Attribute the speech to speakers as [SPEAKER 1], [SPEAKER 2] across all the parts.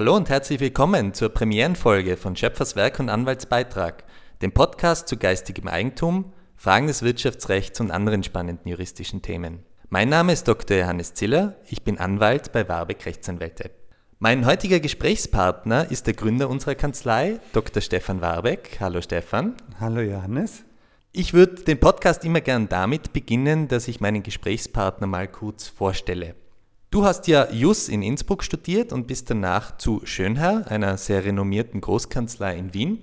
[SPEAKER 1] Hallo und herzlich willkommen zur Premierenfolge von Schöpfers Werk und Anwaltsbeitrag, dem Podcast zu geistigem Eigentum, Fragen des Wirtschaftsrechts und anderen spannenden juristischen Themen. Mein Name ist Dr. Johannes Ziller, ich bin Anwalt bei Warbeck Rechtsanwälte. Mein heutiger Gesprächspartner ist der Gründer unserer Kanzlei, Dr. Stefan Warbeck. Hallo Stefan.
[SPEAKER 2] Hallo Johannes.
[SPEAKER 1] Ich würde den Podcast immer gern damit beginnen, dass ich meinen Gesprächspartner mal kurz vorstelle. Du hast ja Jus in Innsbruck studiert und bist danach zu Schönherr, einer sehr renommierten Großkanzlei in Wien,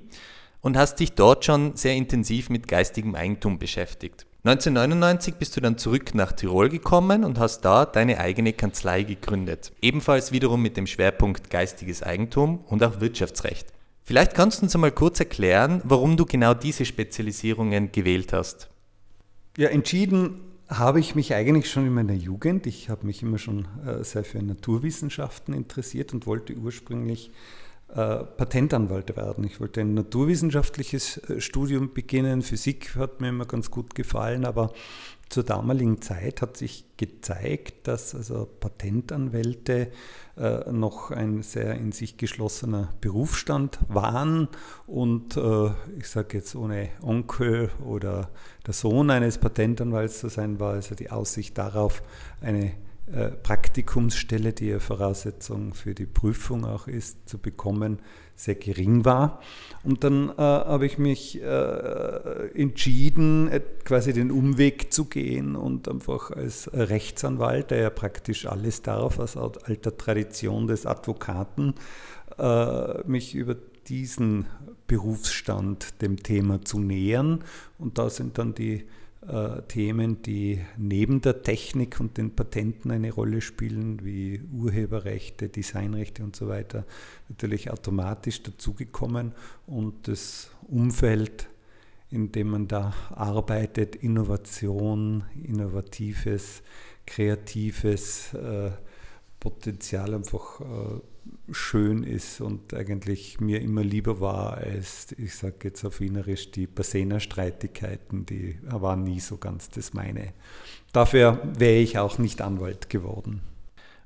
[SPEAKER 1] und hast dich dort schon sehr intensiv mit geistigem Eigentum beschäftigt. 1999 bist du dann zurück nach Tirol gekommen und hast da deine eigene Kanzlei gegründet. Ebenfalls wiederum mit dem Schwerpunkt geistiges Eigentum und auch Wirtschaftsrecht. Vielleicht kannst du uns einmal kurz erklären, warum du genau diese Spezialisierungen gewählt hast.
[SPEAKER 2] Ja, entschieden habe ich mich eigentlich schon in meiner Jugend. Ich habe mich immer schon äh, sehr für Naturwissenschaften interessiert und wollte ursprünglich äh, Patentanwalt werden. Ich wollte ein naturwissenschaftliches äh, Studium beginnen. Physik hat mir immer ganz gut gefallen, aber zur damaligen Zeit hat sich gezeigt, dass also Patentanwälte äh, noch ein sehr in sich geschlossener Berufsstand waren und äh, ich sage jetzt ohne Onkel oder der Sohn eines Patentanwalts zu sein, war also die Aussicht darauf, eine äh, Praktikumsstelle, die ja Voraussetzung für die Prüfung auch ist, zu bekommen, sehr gering war. Und dann äh, habe ich mich äh, entschieden, äh, quasi den Umweg zu gehen und einfach als Rechtsanwalt, der ja praktisch alles darf, aus alter Tradition des Advokaten, äh, mich über diesen Berufsstand dem Thema zu nähern. Und da sind dann die äh, Themen, die neben der Technik und den Patenten eine Rolle spielen, wie Urheberrechte, Designrechte und so weiter, natürlich automatisch dazugekommen und das Umfeld, in dem man da arbeitet, Innovation, innovatives, kreatives äh, Potenzial einfach äh, schön ist und eigentlich mir immer lieber war als, ich sage jetzt auf Wienerisch, die Basena-Streitigkeiten, die waren nie so ganz das meine. Dafür wäre ich auch nicht Anwalt geworden.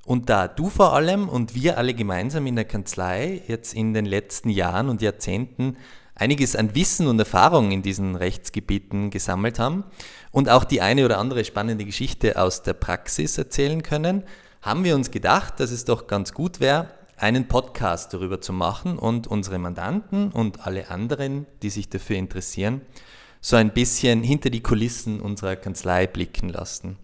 [SPEAKER 1] Und da du vor allem und wir alle gemeinsam in der Kanzlei jetzt in den letzten Jahren und Jahrzehnten einiges an Wissen und Erfahrung in diesen Rechtsgebieten gesammelt haben und auch die eine oder andere spannende Geschichte aus der Praxis erzählen können, haben wir uns gedacht, dass es doch ganz gut wäre, einen Podcast darüber zu machen und unsere Mandanten und alle anderen, die sich dafür interessieren, so ein bisschen hinter die Kulissen unserer Kanzlei blicken lassen.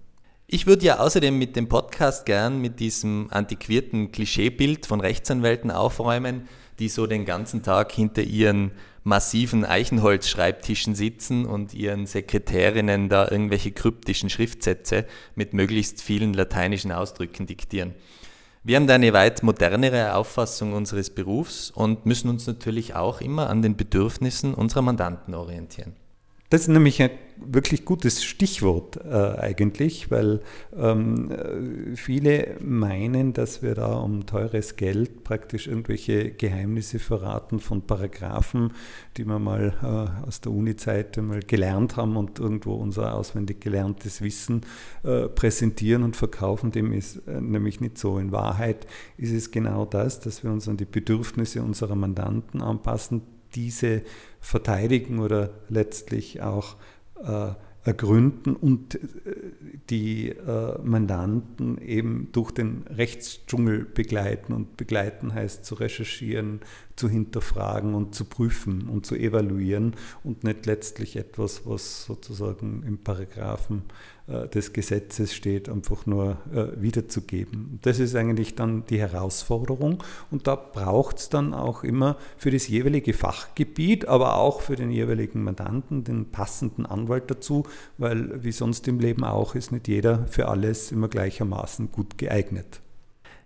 [SPEAKER 1] Ich würde ja außerdem mit dem Podcast gern mit diesem antiquierten Klischeebild von Rechtsanwälten aufräumen, die so den ganzen Tag hinter ihren massiven Eichenholzschreibtischen sitzen und ihren Sekretärinnen da irgendwelche kryptischen Schriftsätze mit möglichst vielen lateinischen Ausdrücken diktieren. Wir haben da eine weit modernere Auffassung unseres Berufs und müssen uns natürlich auch immer an den Bedürfnissen unserer Mandanten orientieren.
[SPEAKER 2] Das ist nämlich ein wirklich gutes Stichwort äh, eigentlich, weil ähm, äh, viele meinen, dass wir da um teures Geld praktisch irgendwelche Geheimnisse verraten von Paragraphen, die wir mal äh, aus der Uni-Zeit gelernt haben und irgendwo unser auswendig gelerntes Wissen äh, präsentieren und verkaufen. Dem ist äh, nämlich nicht so. In Wahrheit ist es genau das, dass wir uns an die Bedürfnisse unserer Mandanten anpassen, diese verteidigen oder letztlich auch äh, ergründen und äh, die äh, Mandanten eben durch den Rechtsdschungel begleiten. Und begleiten heißt zu recherchieren, zu hinterfragen und zu prüfen und zu evaluieren und nicht letztlich etwas, was sozusagen im Paragraphen äh, des Gesetzes steht, einfach nur äh, wiederzugeben. Das ist eigentlich dann die Herausforderung und da braucht es dann auch immer für das jeweilige Fachgebiet, aber auch für den jeweiligen Mandanten den passenden Anwalt dazu, weil wie sonst im Leben auch ist nicht jeder für alles immer gleichermaßen gut geeignet.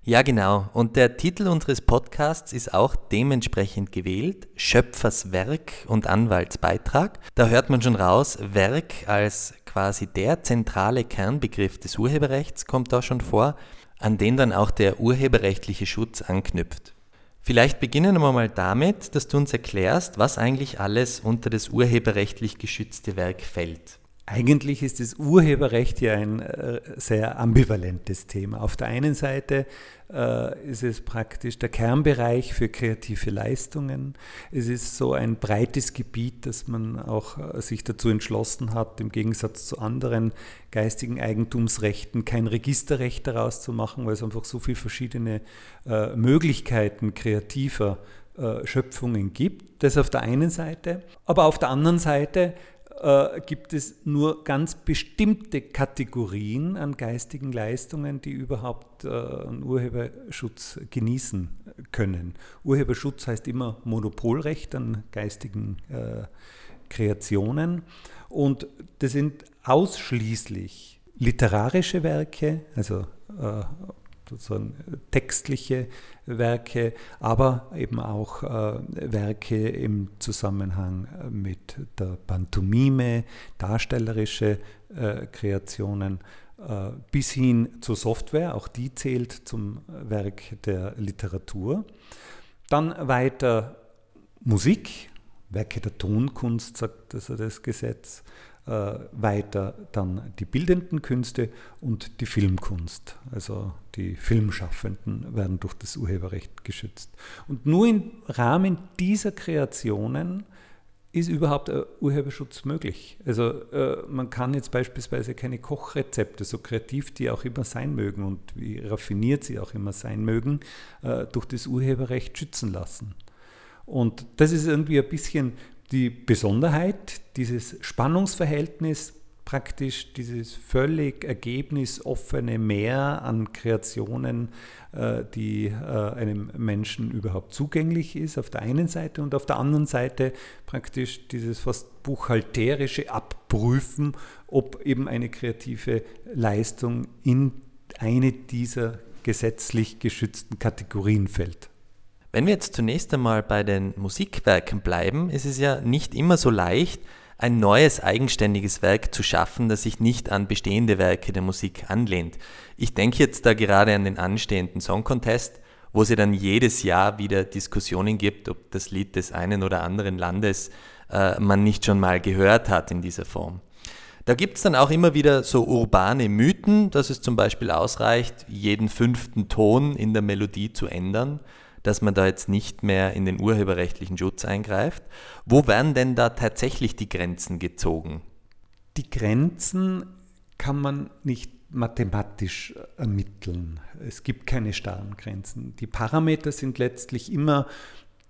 [SPEAKER 1] Ja, genau. Und der Titel unseres Podcasts ist auch dementsprechend gewählt, Schöpferswerk und Anwaltsbeitrag. Da hört man schon raus, Werk als quasi der zentrale Kernbegriff des Urheberrechts kommt da schon vor, an den dann auch der urheberrechtliche Schutz anknüpft. Vielleicht beginnen wir mal damit, dass du uns erklärst, was eigentlich alles unter das urheberrechtlich geschützte Werk fällt.
[SPEAKER 2] Eigentlich ist das Urheberrecht ja ein äh, sehr ambivalentes Thema. Auf der einen Seite äh, ist es praktisch der Kernbereich für kreative Leistungen. Es ist so ein breites Gebiet, dass man auch äh, sich dazu entschlossen hat, im Gegensatz zu anderen geistigen Eigentumsrechten kein Registerrecht daraus zu machen, weil es einfach so viele verschiedene Möglichkeiten kreativer Schöpfungen gibt. Das auf der einen Seite. Aber auf der anderen Seite äh, gibt es nur ganz bestimmte Kategorien an geistigen Leistungen, die überhaupt äh, einen Urheberschutz genießen können. Urheberschutz heißt immer Monopolrecht an geistigen äh, Kreationen und das sind ausschließlich literarische Werke, also sozusagen textliche Werke, aber eben auch äh, Werke im Zusammenhang mit der Pantomime, darstellerische äh, Kreationen, äh, bis hin zur Software, auch die zählt zum Werk der Literatur. Dann weiter Musik, Werke der Tonkunst, sagt also das Gesetz, äh, weiter dann die bildenden Künste und die Filmkunst. Also die Filmschaffenden werden durch das Urheberrecht geschützt. Und nur im Rahmen dieser Kreationen ist überhaupt Urheberschutz möglich. Also äh, man kann jetzt beispielsweise keine Kochrezepte, so kreativ die auch immer sein mögen und wie raffiniert sie auch immer sein mögen, äh, durch das Urheberrecht schützen lassen. Und das ist irgendwie ein bisschen die Besonderheit, dieses Spannungsverhältnis, praktisch dieses völlig ergebnisoffene Meer an Kreationen, äh, die äh, einem Menschen überhaupt zugänglich ist, auf der einen Seite und auf der anderen Seite praktisch dieses fast buchhalterische Abprüfen, ob eben eine kreative Leistung in eine dieser gesetzlich geschützten Kategorien fällt.
[SPEAKER 1] Wenn wir jetzt zunächst einmal bei den Musikwerken bleiben, ist es ja nicht immer so leicht, ein neues eigenständiges Werk zu schaffen, das sich nicht an bestehende Werke der Musik anlehnt. Ich denke jetzt da gerade an den anstehenden Song Contest, wo es ja dann jedes Jahr wieder Diskussionen gibt, ob das Lied des einen oder anderen Landes äh, man nicht schon mal gehört hat in dieser Form. Da gibt es dann auch immer wieder so urbane Mythen, dass es zum Beispiel ausreicht, jeden fünften Ton in der Melodie zu ändern dass man da jetzt nicht mehr in den urheberrechtlichen Schutz eingreift. Wo werden denn da tatsächlich die Grenzen gezogen?
[SPEAKER 2] Die Grenzen kann man nicht mathematisch ermitteln. Es gibt keine starren Grenzen. Die Parameter sind letztlich immer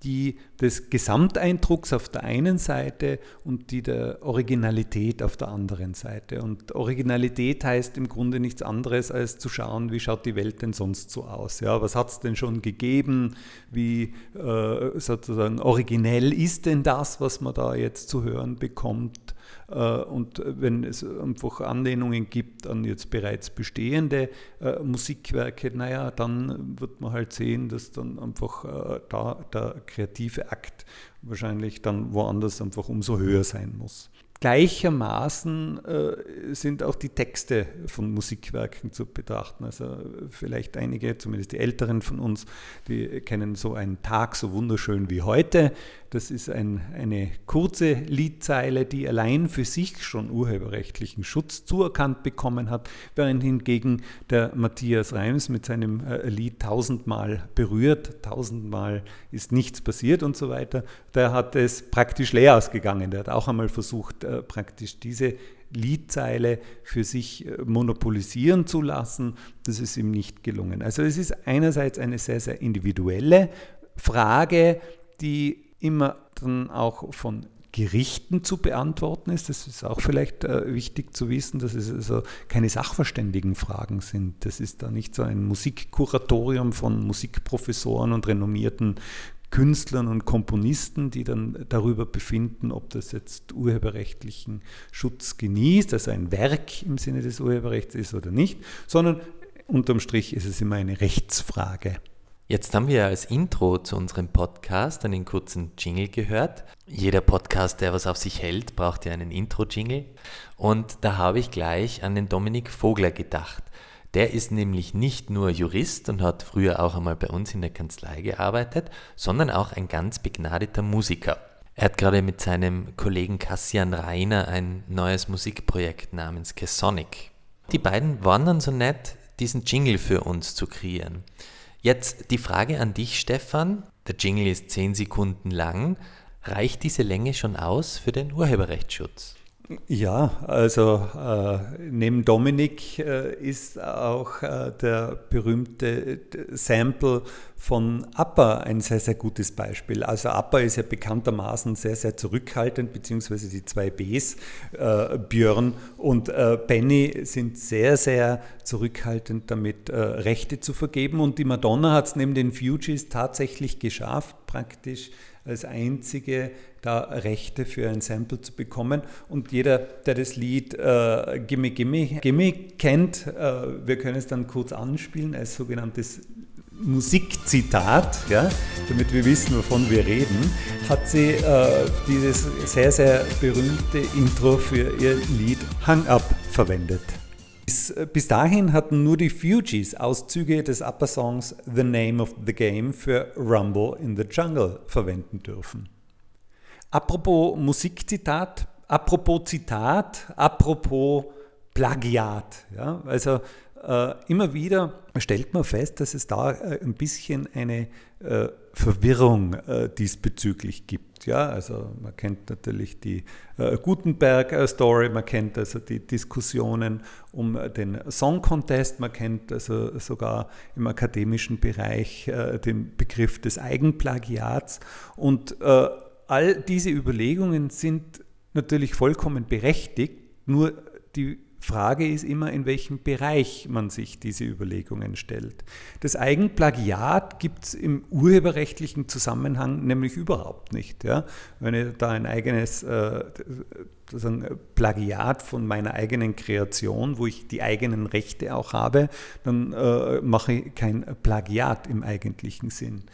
[SPEAKER 2] die des Gesamteindrucks auf der einen Seite und die der Originalität auf der anderen Seite. Und Originalität heißt im Grunde nichts anderes, als zu schauen, wie schaut die Welt denn sonst so aus. Ja, was hat es denn schon gegeben? Wie äh, sozusagen originell ist denn das, was man da jetzt zu hören bekommt? Äh, und wenn es einfach Anlehnungen gibt an jetzt bereits bestehende äh, Musikwerke, naja, dann wird man halt sehen, dass dann einfach äh, da der kreative Akt wahrscheinlich dann woanders einfach umso höher sein muss. Gleichermaßen sind auch die Texte von Musikwerken zu betrachten. Also vielleicht einige, zumindest die Älteren von uns, die kennen so einen Tag so wunderschön wie heute. Das ist ein, eine kurze Liedzeile, die allein für sich schon urheberrechtlichen Schutz zuerkannt bekommen hat, während hingegen der Matthias Reims mit seinem äh, Lied tausendmal berührt, tausendmal ist nichts passiert und so weiter, der hat es praktisch leer ausgegangen. Der hat auch einmal versucht, äh, praktisch diese Liedzeile für sich äh, monopolisieren zu lassen. Das ist ihm nicht gelungen. Also es ist einerseits eine sehr, sehr individuelle Frage, die immer dann auch von Gerichten zu beantworten ist. Das ist auch vielleicht äh, wichtig zu wissen, dass es also keine Sachverständigenfragen sind. Das ist da nicht so ein Musikkuratorium von Musikprofessoren und renommierten Künstlern und Komponisten, die dann darüber befinden, ob das jetzt urheberrechtlichen Schutz genießt, also ein Werk im Sinne des Urheberrechts ist oder nicht, sondern unterm Strich ist es immer eine Rechtsfrage.
[SPEAKER 1] Jetzt haben wir als Intro zu unserem Podcast einen kurzen Jingle gehört. Jeder Podcast, der was auf sich hält, braucht ja einen Intro-Jingle. Und da habe ich gleich an den Dominik Vogler gedacht. Der ist nämlich nicht nur Jurist und hat früher auch einmal bei uns in der Kanzlei gearbeitet, sondern auch ein ganz begnadeter Musiker. Er hat gerade mit seinem Kollegen Cassian Reiner ein neues Musikprojekt namens Kesonic. Die beiden waren dann so nett, diesen Jingle für uns zu kreieren. Jetzt die Frage an dich, Stefan. Der Jingle ist zehn Sekunden lang. Reicht diese Länge schon aus für den Urheberrechtsschutz?
[SPEAKER 2] Ja, also äh, neben Dominik äh, ist auch äh, der berühmte äh, Sample von Appa ein sehr, sehr gutes Beispiel. Also Appa ist ja bekanntermaßen sehr, sehr zurückhaltend, beziehungsweise die zwei Bs, äh, Björn und äh, Benny sind sehr, sehr zurückhaltend damit, Rechte zu vergeben. Und die Madonna hat es neben den Fugees tatsächlich geschafft, praktisch als einzige da Rechte für ein Sample zu bekommen. Und jeder, der das Lied äh, Gimme Gimme Gimme kennt, äh, wir können es dann kurz anspielen als sogenanntes Musikzitat, ja, damit wir wissen, wovon wir reden, hat sie äh, dieses sehr, sehr berühmte Intro für ihr Lied Hang Up verwendet. Bis, äh, bis, dahin hatten nur die Fugees Auszüge des Upper Songs The Name of the Game für Rumble in the Jungle verwenden dürfen. Apropos Musikzitat, apropos Zitat, apropos Plagiat. Ja? Also äh, immer wieder stellt man fest, dass es da äh, ein bisschen eine äh, Verwirrung äh, diesbezüglich gibt. Ja, also man kennt natürlich die äh, Gutenberg-Story, man kennt also die Diskussionen um den Song Contest, man kennt also sogar im akademischen Bereich äh, den Begriff des Eigenplagiats. Und all diese Überlegungen sind natürlich vollkommen berechtigt, nur die Frage ist immer, in welchem Bereich man sich diese Überlegungen stellt. Das Eigenplagiat gibt es im urheberrechtlichen Zusammenhang nämlich überhaupt nicht. Ja? Wenn ich da ein eigenes äh, Plagiat von meiner eigenen Kreation, wo ich die eigenen Rechte auch habe, dann äh, mache ich kein Plagiat im eigentlichen Sinn.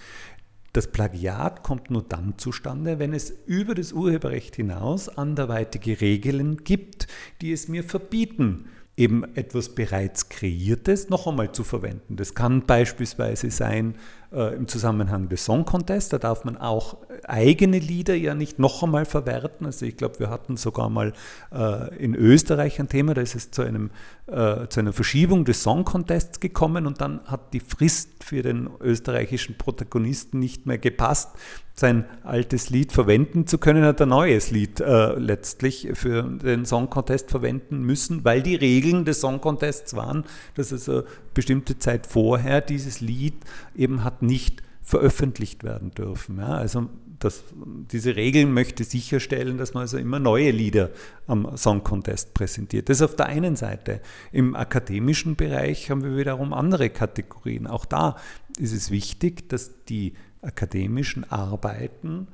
[SPEAKER 2] Das Plagiat kommt nur dann zustande, wenn es über das Urheberrecht hinaus anderweitige Regeln gibt, die es mir verbieten, eben etwas bereits Kreiertes noch einmal zu verwenden. Das kann beispielsweise sein äh, im Zusammenhang des Song Contest, da darf man auch eigene Lieder ja nicht noch einmal verwerten. Also ich glaube, wir hatten sogar mal äh, in Österreich ein Thema, da ist es zu, einem, äh, zu einer Verschiebung des Song Contests gekommen und dann hat die Frist für den österreichischen Protagonisten nicht mehr gepasst sein altes Lied verwenden zu können, hat ein neues Lied äh, letztlich für den Song Contest verwenden müssen, weil die Regeln des Song Contests waren, dass also bestimmte Zeit vorher dieses Lied eben hat nicht veröffentlicht werden dürfen. Ja, also das, diese Regeln möchte sicherstellen, dass man also immer neue Lieder am Song Contest präsentiert. Das ist auf der einen Seite. Im akademischen Bereich haben wir wiederum andere Kategorien. Auch da ist es wichtig, dass die akademischen Arbeiten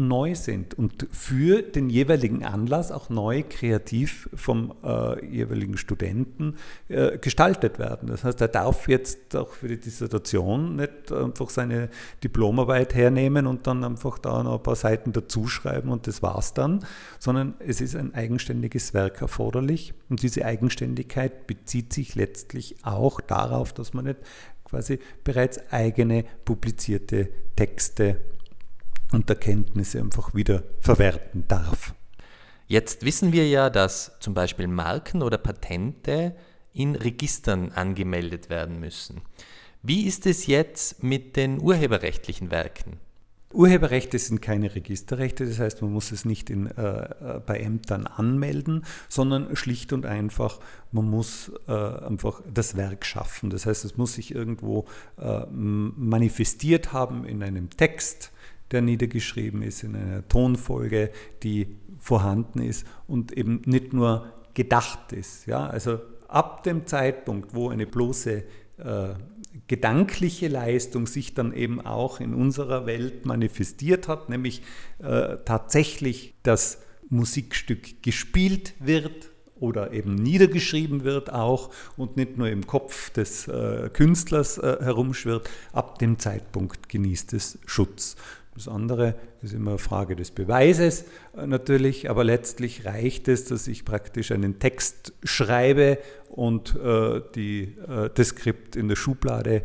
[SPEAKER 2] neu sind und für den jeweiligen Anlass auch neu kreativ vom äh, jeweiligen Studenten äh, gestaltet werden. Das heißt, er darf jetzt auch für die Dissertation nicht einfach seine Diplomarbeit hernehmen und dann einfach da noch ein paar Seiten dazuschreiben und das war's dann, sondern es ist ein eigenständiges Werk erforderlich und diese Eigenständigkeit bezieht sich letztlich auch darauf, dass man nicht quasi bereits eigene publizierte Texte und Erkenntnisse einfach wieder verwerten darf.
[SPEAKER 1] Jetzt wissen wir ja, dass zum Beispiel Marken oder Patente in Registern angemeldet werden müssen. Wie ist es jetzt mit den urheberrechtlichen Werken?
[SPEAKER 2] Urheberrechte sind keine Registerrechte, das heißt, man muss es nicht in, äh, bei Ämtern anmelden, sondern schlicht und einfach, man muss äh, einfach das Werk schaffen. Das heißt, es muss sich irgendwo äh, manifestiert haben in einem Text, der niedergeschrieben ist, in einer Tonfolge, die vorhanden ist und eben nicht nur gedacht ist. Ja? Also ab dem Zeitpunkt, wo eine bloße äh, gedankliche Leistung sich dann eben auch in unserer Welt manifestiert hat, nämlich äh, tatsächlich das Musikstück gespielt wird oder eben niedergeschrieben wird auch und nicht nur im Kopf des äh, Künstlers äh, herumschwirrt, ab dem Zeitpunkt genießt es Schutz. Das andere ist immer eine Frage des Beweises äh, natürlich, aber letztlich reicht es, dass ich praktisch einen Text schreibe und äh, die, äh, das Skript in der Schublade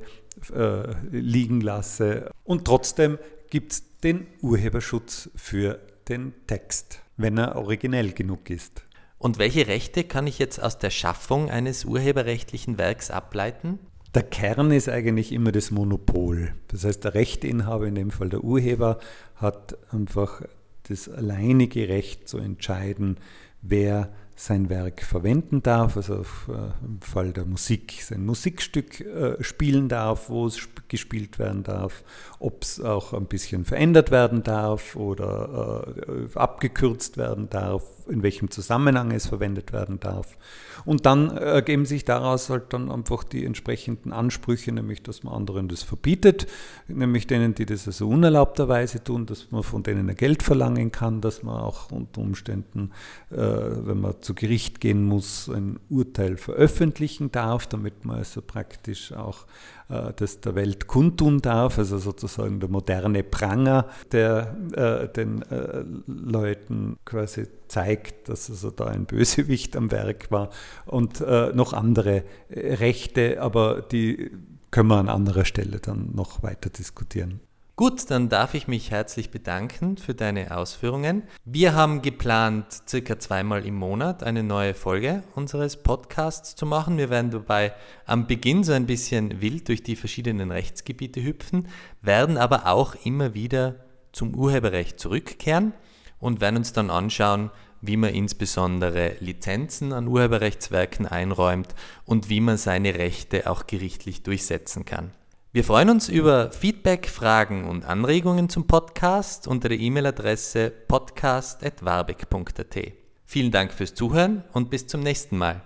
[SPEAKER 2] äh, liegen lasse. Und trotzdem gibt es den Urheberschutz für den Text, wenn er originell genug ist.
[SPEAKER 1] Und welche Rechte kann ich jetzt aus der Schaffung eines urheberrechtlichen Werks ableiten?
[SPEAKER 2] Der Kern ist eigentlich immer das Monopol. Das heißt, der Rechteinhaber, in dem Fall der Urheber, hat einfach das alleinige Recht zu entscheiden, wer sein Werk verwenden darf, also auf, äh, im Fall der Musik sein Musikstück äh, spielen darf, wo es gespielt werden darf, ob es auch ein bisschen verändert werden darf oder äh, abgekürzt werden darf, in welchem Zusammenhang es verwendet werden darf. Und dann ergeben sich daraus halt dann einfach die entsprechenden Ansprüche, nämlich dass man anderen das verbietet, nämlich denen, die das also unerlaubterweise tun, dass man von denen Geld verlangen kann, dass man auch unter Umständen, äh, wenn man zu Gericht gehen muss, ein Urteil veröffentlichen darf, damit man also praktisch auch äh, das der Welt kundtun darf, also sozusagen der moderne Pranger, der äh, den äh, Leuten quasi zeigt, dass also da ein Bösewicht am Werk war und äh, noch andere äh, Rechte, aber die können wir an anderer Stelle dann noch weiter diskutieren.
[SPEAKER 1] Gut, dann darf ich mich herzlich bedanken für deine Ausführungen. Wir haben geplant, circa zweimal im Monat eine neue Folge unseres Podcasts zu machen. Wir werden dabei am Beginn so ein bisschen wild durch die verschiedenen Rechtsgebiete hüpfen, werden aber auch immer wieder zum Urheberrecht zurückkehren und werden uns dann anschauen, wie man insbesondere Lizenzen an Urheberrechtswerken einräumt und wie man seine Rechte auch gerichtlich durchsetzen kann. Wir freuen uns über Feedback, Fragen und Anregungen zum Podcast unter der E-Mail-Adresse podcast.warbeck.at. Vielen Dank fürs Zuhören und bis zum nächsten Mal.